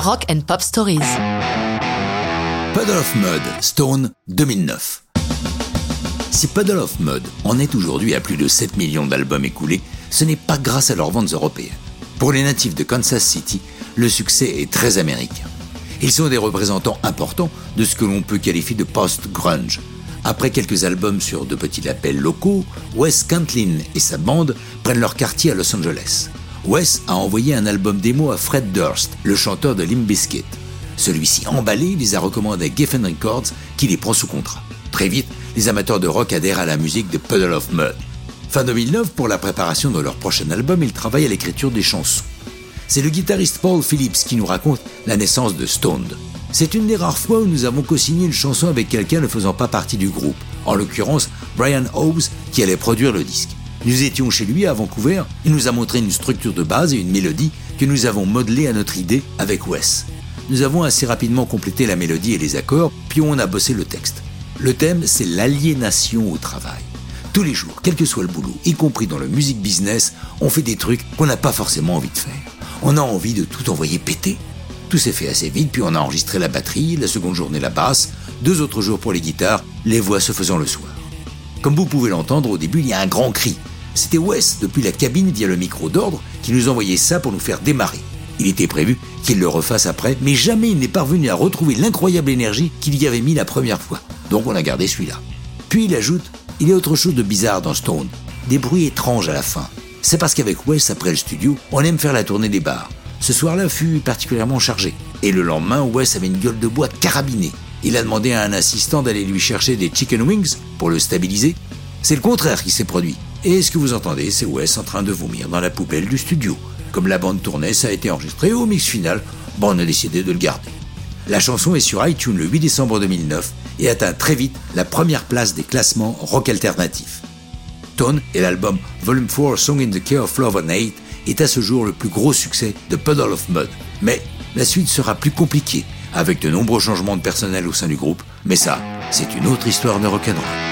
Rock and Pop Stories. Puddle of Mud, Stone, 2009. Si Puddle of Mud en est aujourd'hui à plus de 7 millions d'albums écoulés, ce n'est pas grâce à leurs ventes européennes. Pour les natifs de Kansas City, le succès est très américain. Ils sont des représentants importants de ce que l'on peut qualifier de post-grunge. Après quelques albums sur de petits labels locaux, Wes Cantlin et sa bande prennent leur quartier à Los Angeles. Wes a envoyé un album démo à Fred Durst, le chanteur de Limp Bizkit. Celui-ci, emballé, les a recommandés à Geffen Records, qui les prend sous contrat. Très vite, les amateurs de rock adhèrent à la musique de Puddle of Mud. Fin 2009, pour la préparation de leur prochain album, ils travaillent à l'écriture des chansons. C'est le guitariste Paul Phillips qui nous raconte la naissance de Stoned. C'est une des rares fois où nous avons co-signé une chanson avec quelqu'un ne faisant pas partie du groupe, en l'occurrence Brian Hobbs qui allait produire le disque. Nous étions chez lui à Vancouver, il nous a montré une structure de base et une mélodie que nous avons modelée à notre idée avec Wes. Nous avons assez rapidement complété la mélodie et les accords, puis on a bossé le texte. Le thème, c'est l'aliénation au travail. Tous les jours, quel que soit le boulot, y compris dans le music business, on fait des trucs qu'on n'a pas forcément envie de faire. On a envie de tout envoyer péter. Tout s'est fait assez vite, puis on a enregistré la batterie, la seconde journée la basse, deux autres jours pour les guitares, les voix se faisant le soir. Comme vous pouvez l'entendre, au début, il y a un grand cri. C'était Wes, depuis la cabine via le micro d'ordre, qui nous envoyait ça pour nous faire démarrer. Il était prévu qu'il le refasse après, mais jamais il n'est parvenu à retrouver l'incroyable énergie qu'il y avait mis la première fois. Donc on a gardé celui-là. Puis il ajoute Il y a autre chose de bizarre dans Stone. Des bruits étranges à la fin. C'est parce qu'avec Wes, après le studio, on aime faire la tournée des bars. Ce soir-là fut particulièrement chargé. Et le lendemain, Wes avait une gueule de bois carabinée. Il a demandé à un assistant d'aller lui chercher des chicken wings pour le stabiliser. C'est le contraire qui s'est produit. Et ce que vous entendez, c'est Wes en train de vomir dans la poubelle du studio. Comme la bande tournait, ça a été enregistré au mix final. Bon, on a décidé de le garder. La chanson est sur iTunes le 8 décembre 2009 et atteint très vite la première place des classements rock alternatif. Tone et l'album Volume 4 Song in the Key of Love and Hate est à ce jour le plus gros succès de Puddle of Mud. Mais la suite sera plus compliquée, avec de nombreux changements de personnel au sein du groupe, mais ça, c'est une autre histoire de rock'n'roll.